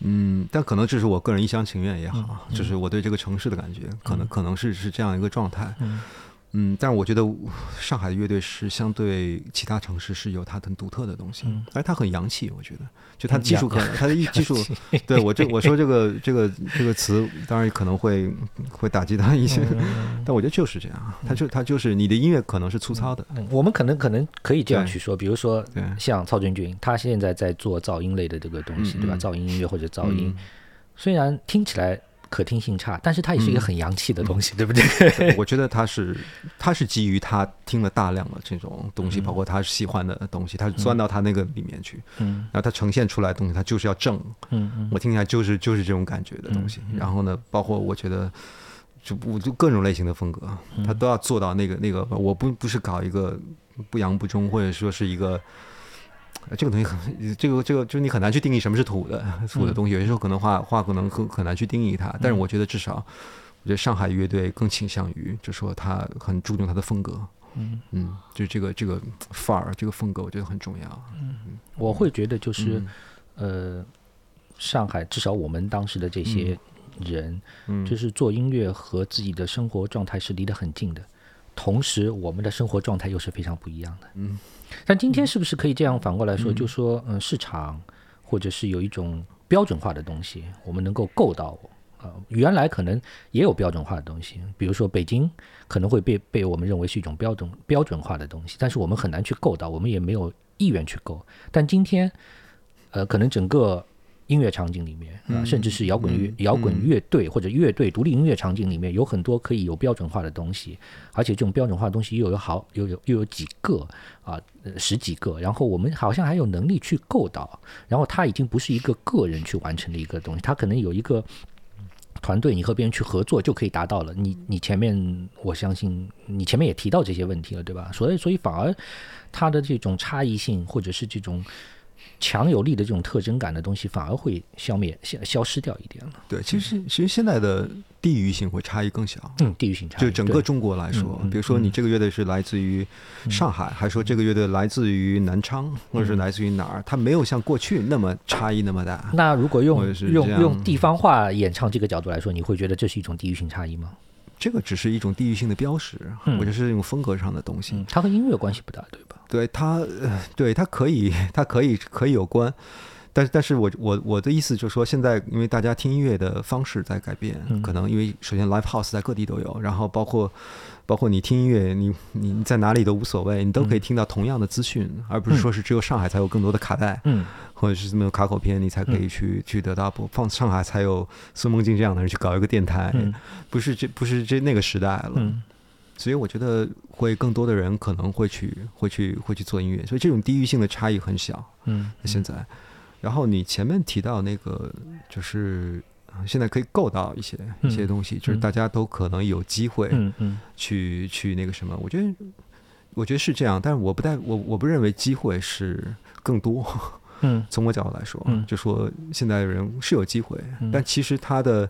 嗯，但可能这是我个人一厢情愿也好，就是我对这个城市的感觉，可能可能是是这样一个状态。嗯，但是我觉得上海的乐队是相对其他城市是有它很独特的东西，而它很洋气。我觉得，就它的技术可能，它的技术，对我这我说这个这个这个词，当然可能会会打击他一些，但我觉得就是这样，它就它就是你的音乐可能是粗糙的。我们可能可能可以这样去说，比如说像曹军军，他现在在做噪音类的这个东西，对吧？噪音音乐或者噪音，虽然听起来。可听性差，但是它也是一个很洋气的东西，对不对？我觉得它是，它是基于他听了大量的这种东西，包括他喜欢的东西，他钻到他那个里面去，嗯，然后他呈现出来的东西，他就是要正，嗯嗯，我听起来就是就是这种感觉的东西。然后呢，包括我觉得，就我就各种类型的风格，他都要做到那个那个，我不不是搞一个不洋不中，或者说是一个。这个东西很，这个这个就是你很难去定义什么是土的土的东西。有些时候可能话话可能很很难去定义它，但是我觉得至少，我觉得上海乐队更倾向于，就说他很注重他的风格。嗯嗯，就这个这个范儿，这个风格，我觉得很重要。嗯，我会觉得就是，呃，上海至少我们当时的这些人，嗯，就是做音乐和自己的生活状态是离得很近的，同时我们的生活状态又是非常不一样的。嗯。但今天是不是可以这样反过来说，就说嗯，市场或者是有一种标准化的东西，我们能够够到啊？原来可能也有标准化的东西，比如说北京可能会被被我们认为是一种标准标准化的东西，但是我们很难去够到，我们也没有意愿去够。但今天，呃，可能整个。音乐场景里面啊，甚至是摇滚乐、摇滚乐队或者乐队独立音乐场景里面，有很多可以有标准化的东西，而且这种标准化的东西又有好又有又有几个啊，十几个，然后我们好像还有能力去够到，然后它已经不是一个个人去完成的一个东西，它可能有一个团队，你和别人去合作就可以达到了。你你前面我相信你前面也提到这些问题了，对吧？所以所以反而它的这种差异性或者是这种。强有力的这种特征感的东西，反而会消灭、消消失掉一点了。对，其实其实现在的地域性会差异更小。嗯，地域性差异。就整个中国来说，比如说你这个乐队是来自于上海，还说这个乐队来自于南昌，或者是来自于哪儿，它没有像过去那么差异那么大。那如果用用用地方话演唱这个角度来说，你会觉得这是一种地域性差异吗？这个只是一种地域性的标识，或者是一种风格上的东西。它和音乐关系不大，对吧？对它，对它可以，它可以可以有关。但是，但是我我我的意思就是说，现在因为大家听音乐的方式在改变，可能因为首先 live house 在各地都有，然后包括包括你听音乐，你你在哪里都无所谓，你都可以听到同样的资讯，而不是说是只有上海才有更多的卡带，嗯，或者是这么有卡口片，你才可以去去得到不放。上海才有孙梦静这样的人去搞一个电台，不是这不是这那个时代了，所以我觉得会更多的人可能会去会去会去做音乐，所以这种地域性的差异很小，嗯，现在。然后你前面提到那个，就是现在可以够到一些一些东西，就是大家都可能有机会，去去那个什么。我觉得，我觉得是这样，但是我不太我我不认为机会是更多。嗯，从我角度来说，就说现在的人是有机会，但其实他的。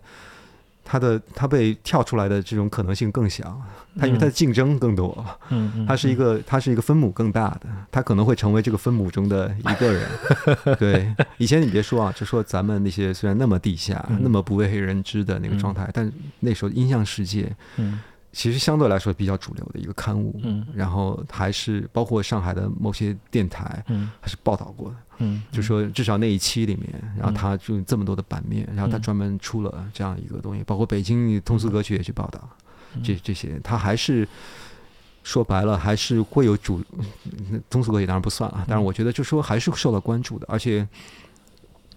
它的它被跳出来的这种可能性更小，它因为它的竞争更多，嗯，它是一个它是一个分母更大的，它可能会成为这个分母中的一个人。对，以前你别说啊，就说咱们那些虽然那么地下、那么不为人知的那个状态，但那时候音像世界，嗯。其实相对来说比较主流的一个刊物，嗯，然后还是包括上海的某些电台，嗯，还是报道过的，嗯，就说至少那一期里面，然后他就这么多的版面，然后他专门出了这样一个东西，包括北京通俗歌曲也去报道，这这些。他还是说白了还是会有主通俗歌曲当然不算了，但是我觉得就说还是受到关注的，而且，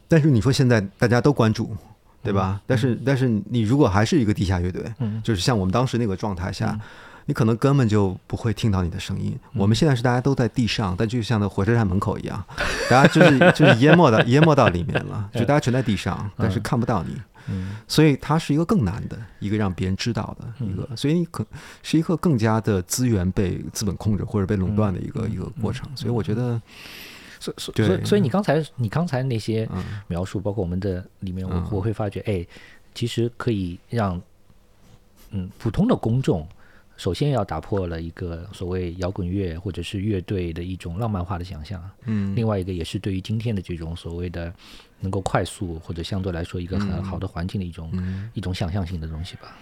但是你说现在大家都关注。对吧？但是但是你如果还是一个地下乐队，嗯。就是像我们当时那个状态下嗯，你可能根本就不会听到你的声音。我们现在是大家都在地上，但就像那火车站门口一样，大家就是就是淹没到 淹没到里面了，就大家全在地上，但是看不到你。嗯。所以它是一个更难的一个让别人知道的一个，所以你可是一个更加的资源被资本控制或者被垄断的一个一个过程。所以我觉得，所所所以所以你刚才你刚才那些嗯。描述，包括我们的里面，我嗯。我会发觉，哎，其实可以让嗯普通的公众。首先要打破了一个所谓摇滚乐或者是乐队的一种浪漫化的想象，嗯，另外一个也是对于今天的这种所谓的能够快速或者相对来说一个很好的环境的一种、嗯一种想象性的东西吧。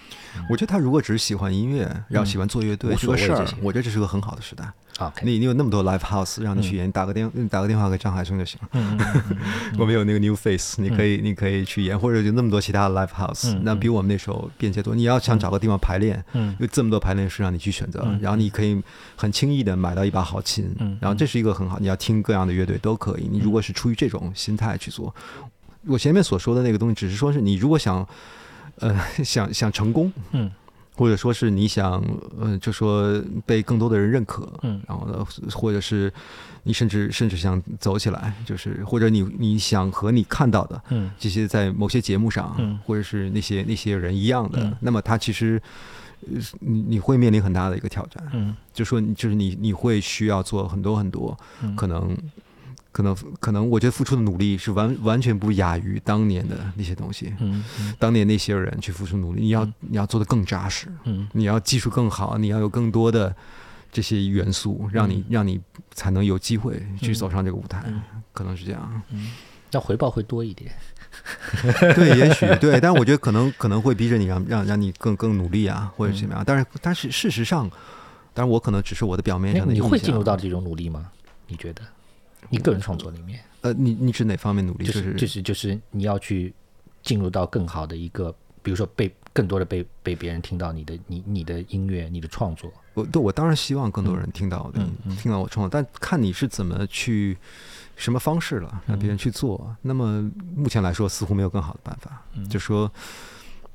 我觉得他如果只是喜欢音乐，然后喜欢做乐队我觉得这是个很好的时代。OK，你你有那么多 live house 让你去演，你打个电打个电话给张海生就行了。嗯嗯嗯 我们有那个 New Face，你可以你可以去演，或者有那么多其他的 live house，嗯那比我们那时候便捷多。你要想找个地方排练，嗯有这么多排练室让你去选择嗯，然后你可以很轻易的买到一把好琴嗯，然后这是一个很好，你要听各样的乐队都可以。你如果是出于这种心态去做，我前面所说的那个东西，只是说是你如果想，呃，想想成功，嗯或者说是你想，呃，就说被更多的人认可，嗯然后呢，或者是你甚至甚至想走起来，就是或者你你想和你看到的嗯这些在某些节目上，嗯或者是那些那些人一样的，嗯那么他其实，呃你你会面临很大的一个挑战，嗯就说你就是你你会需要做很多很多，嗯可能。可能可能，我觉得付出的努力是完完全不亚于当年的那些东西。嗯嗯当年那些人去付出努力，你要你要做的更扎实，嗯你要技术更好，你要有更多的这些元素，让你让你才能有机会去走上这个舞台，嗯可能是这样。嗯那回报会多一点。对，也许 对，但是我觉得可能可能会逼着你让让让你更更努力啊，或者怎么样。但是但是事实上，当然我可能只是我的表面上的你会进入到这种努力吗？你觉得？你个人创作里面，呃，你你指哪方面努力？就是就是就是你要去进入到更好的一个，比如说被更多的被被别人听到你的你你的音乐、你的创作。我对我当然希望更多人听到我的、听到我创作，但看你是怎么去什么方式了，让别人去做。那么目前来说，似乎没有更好的办法。嗯就说，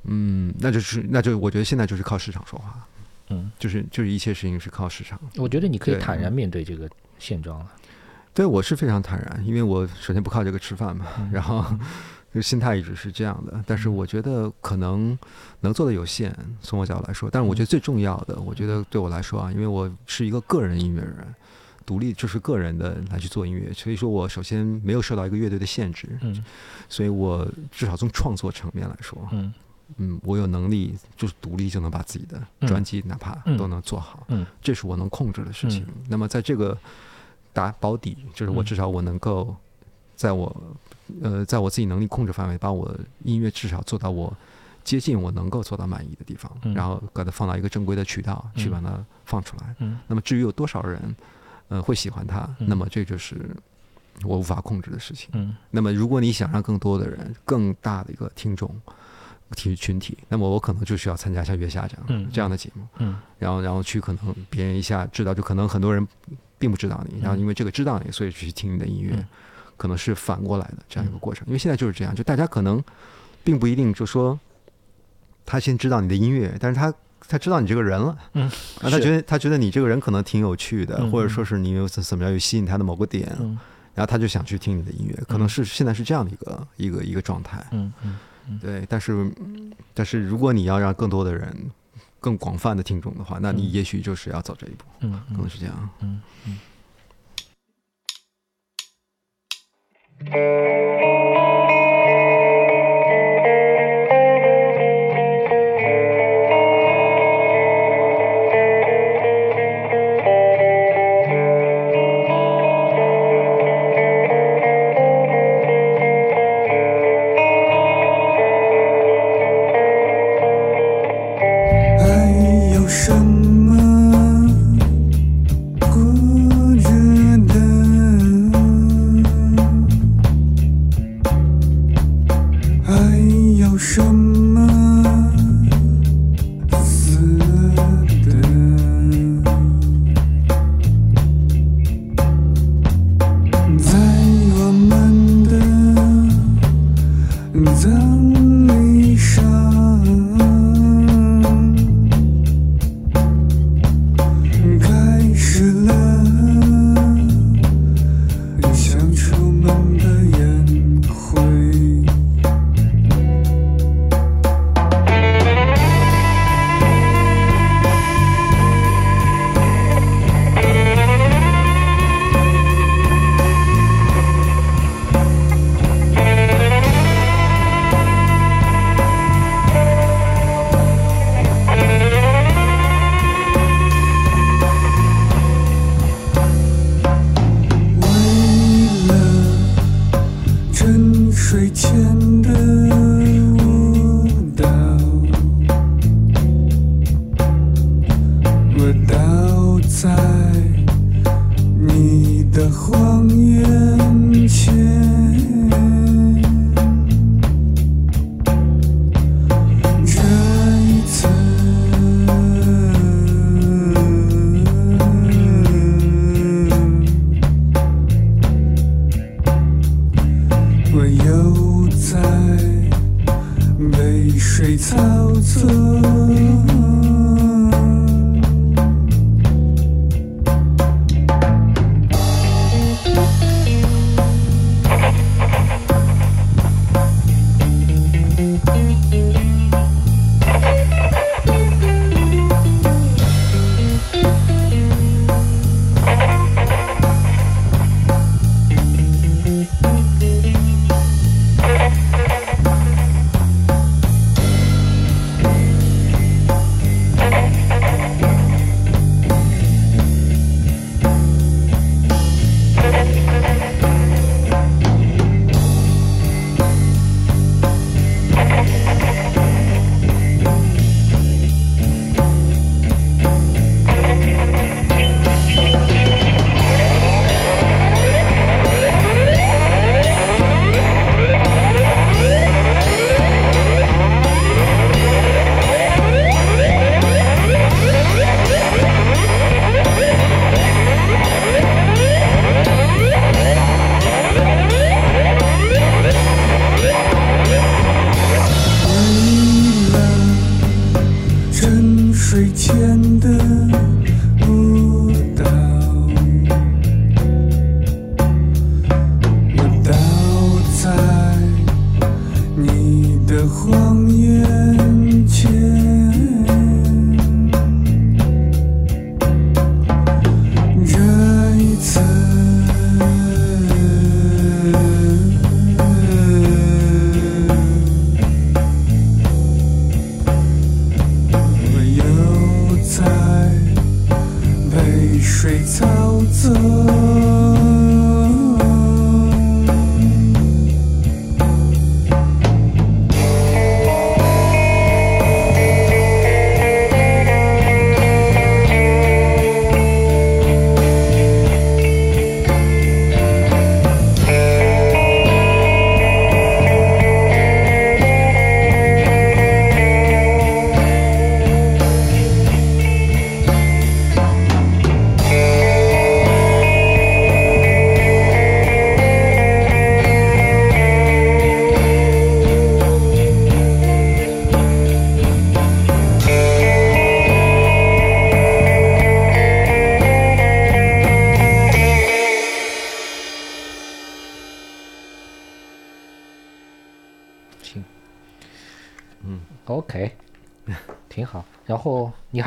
嗯，那就是那就我觉得现在就是靠市场说话，嗯，就是就是一切事情是靠市场。我觉得你可以坦然面对这个现状了。对我是非常坦然，因为我首先不靠这个吃饭嘛，然后就心态一直是这样的。但是我觉得可能能做的有限，从我角度来说。但是我觉得最重要的，我觉得对我来说啊，因为我是一个个人音乐人，独立就是个人的来去做音乐，所以说我首先没有受到一个乐队的限制，嗯。所以我至少从创作层面来说，嗯。嗯，我有能力就是独立就能把自己的嗯。专辑哪怕嗯。都能做好。嗯。这是我能控制的事情。那么在这个打保底，就是我嗯。至少我能够在我呃在我自己能力控制范围，把我音乐至少做到我接近我能够做到满意的地方，嗯。然后把它放到一个正规的渠道去嗯。把它放出来。嗯。那么至于有多少人呃会喜欢它，嗯。那么这就是我无法控制的事情。嗯。那么如果你想让更多的人、更大的一个听众。体育群体，那么我可能就需要参加像月下这样、嗯。这样的节目，嗯。然后然后去可能别人一下知道，就可能很多人并不知道你，然后嗯因为这个知道你，所以去听你的音乐，嗯。可能是反过来的这样一个过程。因为现在就是这样，就大家可能并不一定就说他先知道你的音乐，但是他他知道你这个人了，嗯。啊他觉得他觉得你这个人可能挺有趣的，嗯。或者说是你有怎怎么样有吸引他的某个点，嗯。然后他就想去听你的音乐，可能是现在是这样的一个一个一个状态。嗯嗯。对，但是但是如果你要让更多的人。更广泛的听众的话，那你嗯也许就是要走这一步，嗯可能是这样。嗯嗯。还水天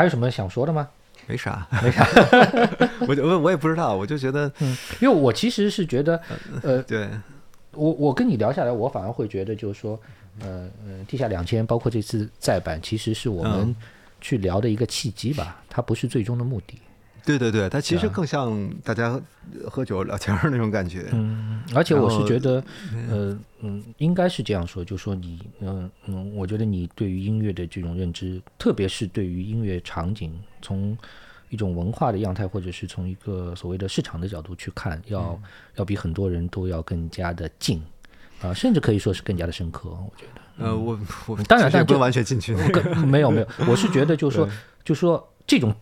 有什么想说的吗？没啥，没啥，我就我我也不知道，我就觉得，嗯，因为我其实是觉得，呃，对，我我跟你聊下来，我反而会觉得，就是说，呃呃，地下两千，包括这次再版，其实是我们嗯去聊的一个契机吧，它不是最终的目的。对对对，它其实更像大家喝酒聊天儿那种感觉。嗯，而且我是觉得，呃嗯，应该是这样说，就说你，嗯嗯，我觉得你对于音乐的这种认知，特别是对于音乐场景，从一种文化的样态，或者是从一个所谓的市场的角度去看，要、嗯。要比很多人都要更加的近，啊、甚至可以说是更加的深刻。我觉得，呃，我我当然但不是完全进去。没有没有，我是觉得就是说 对，就说这种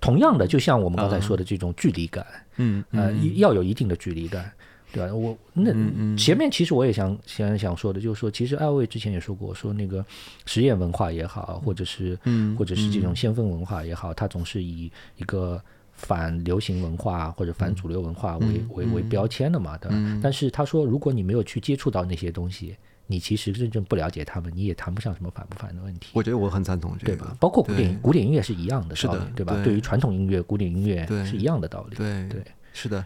同样的，就像我们刚才说的这种距离感，嗯呃，要有一定的距离感，对吧？我那嗯前面其实我也想想想说的，就是说，其实艾薇之前也说过，说那个实验文化也好，或者是嗯或者是这种先锋文化也好，它总是以一个反流行文化或者反主流文化为嗯。为为标签的嘛，对吧？但是他说，如果你没有去接触到那些东西，你其实真正不了解他们，你也谈不上什么反不反的问题。我觉得我很赞同这个对吧？，包括古典对古典音乐是一样的道理，对吧？对对于传统音乐、古典音乐是一样的道理。对对，是的，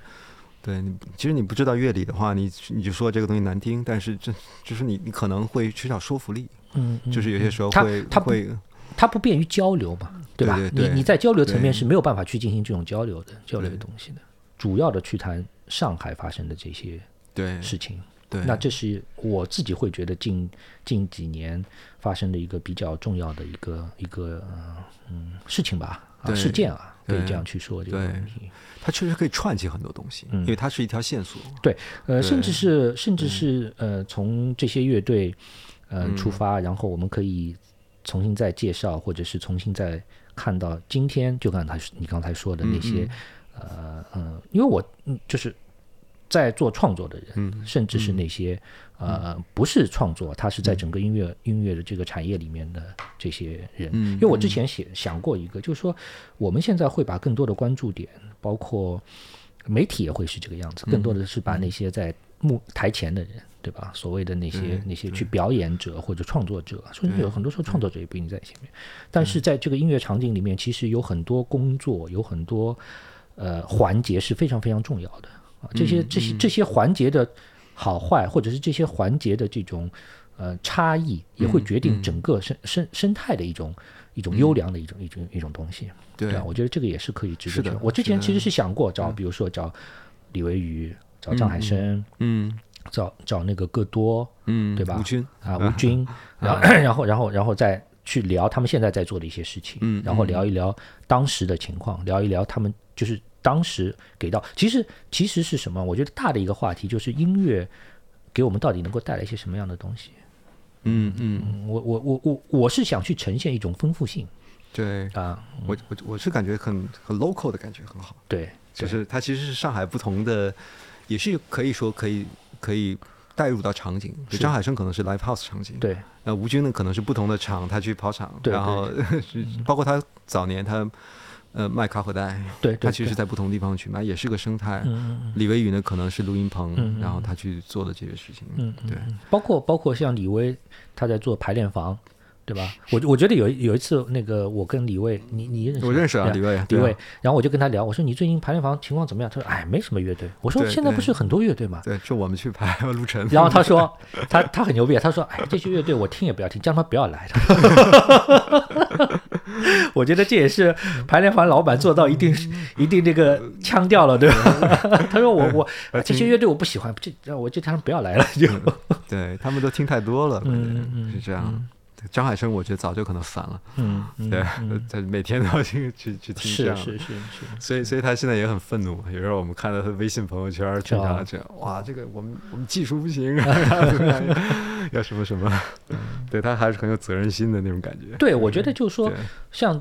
对你其实你不知道乐理的话，你你就说这个东西难听，但是这就是你你可能会缺少说服力，嗯，嗯就是有些时候它会它不会它不便于交流嘛，对吧？对对对你你在交流层面是没有办法去进行这种交流的交流的东西的。主要的去谈上海发生的这些对事情，对，那这是我自己会觉得近近几年发生的一个比较重要的一个一个呃嗯事情吧，啊事件啊，可以这样去说这个问题。它确实可以串起很多东西，嗯因为它是一条线索。对呃，甚至是甚至是呃，从这些乐队呃嗯出发，然后我们可以重新再介绍，或者是重新再看到今天就刚才你刚才说的那些嗯呃嗯，因为我嗯就是在做创作的人，嗯甚至是那些呃不是创作，他是在整个音乐音乐的这个产业里面的这些人。嗯因为我之前写想过一个，就是说我们现在会把更多的关注点，包括媒体也会是这个样子，更多的是把那些在幕台前的人。对吧？所谓的那些那些去表演者或者创作者，甚至有很多时候创作者也不一定在前面。但是在这个音乐场景里面，其实有很多工作，有很多呃环节是非常非常重要的啊。这些这些这些环节的好坏，或者是这些环节的这种呃差异，也会决定整个生生生态的一种一种优良的一种一种一种东西。对。啊，我觉得这个也是可以值是的。我之前其实是想过找，比如说找李维宇，找张海生，嗯。找找那个戈多，嗯，对吧吴军，啊，吴军，然后然后然后然后再去聊他们现在在做的一些事情，嗯然后聊一聊当时的情况，聊一聊他们就是当时给到，其实其实是什么？我觉得大的一个话题就是音乐给我们到底能够带来一些什么样的东西？嗯嗯，嗯，我我我我我是想去呈现一种丰富性。对。啊，我我我是感觉很很 local 的感觉很好，对，就是它其实是上海不同的，也是可以说可以可以带入到场景。就张海生可能是 live house 场景，对。那吴军呢可能是不同的场，他去跑场，对然后 包括他早年他呃卖卡口袋，对对，他其实是在不同地方去卖，也是个生态。李维宇呢可能是录音棚，然后他去做的这些事情，嗯，嗯对，包括包括像李威他在做排练房，对吧？我我觉得有有一次那个我跟李卫，你你认识我认识啊，对李卫，李卫，然后我就跟他聊，我说你最近排练房情况怎么样？他说哎没什么乐队。我说现在不对是很多乐队吗？对，就我们去排陆晨，然后他说他他很牛逼，他说哎这些乐队我听也不要听，叫他们不要来的。我觉得这也是排练房老板做到一定一定这个腔调了，对吧？他说我我这些乐队我不喜欢，这我就他们不要来了，就对他们都听太多了，嗯是这样。张海生我觉得早就可能烦了，嗯嗯对嗯，他每天都要去去去听这样，是是是是，所以所以他现在也很愤怒。有时候我们看到他微信朋友圈，经是啊常这样，哇，这个我们我们技术不行，啊 要什么什么，对他还是很有责任心的那种感觉。对，我觉得就是说，像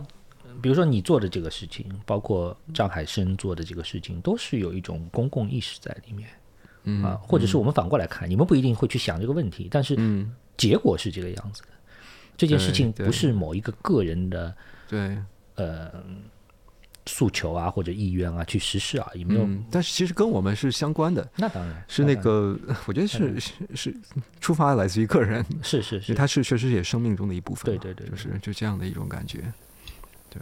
比如说你做的这个事情，包括张海生做的这个事情，都是有一种公共意识在里面嗯啊，或者是我们反过来看，你们不一定会去想这个问题，但是嗯，结果是这个样子的。这件事对对情不是某一个个人的对，呃诉求啊或者意愿啊去实施啊，也，没有。嗯，但是其实跟我们是相关的，那当然是那个，我觉得是是是出发来自于个人，是 是是，他是确实也生命中的一部分嘛，对对对对就是就这样的一种感觉。你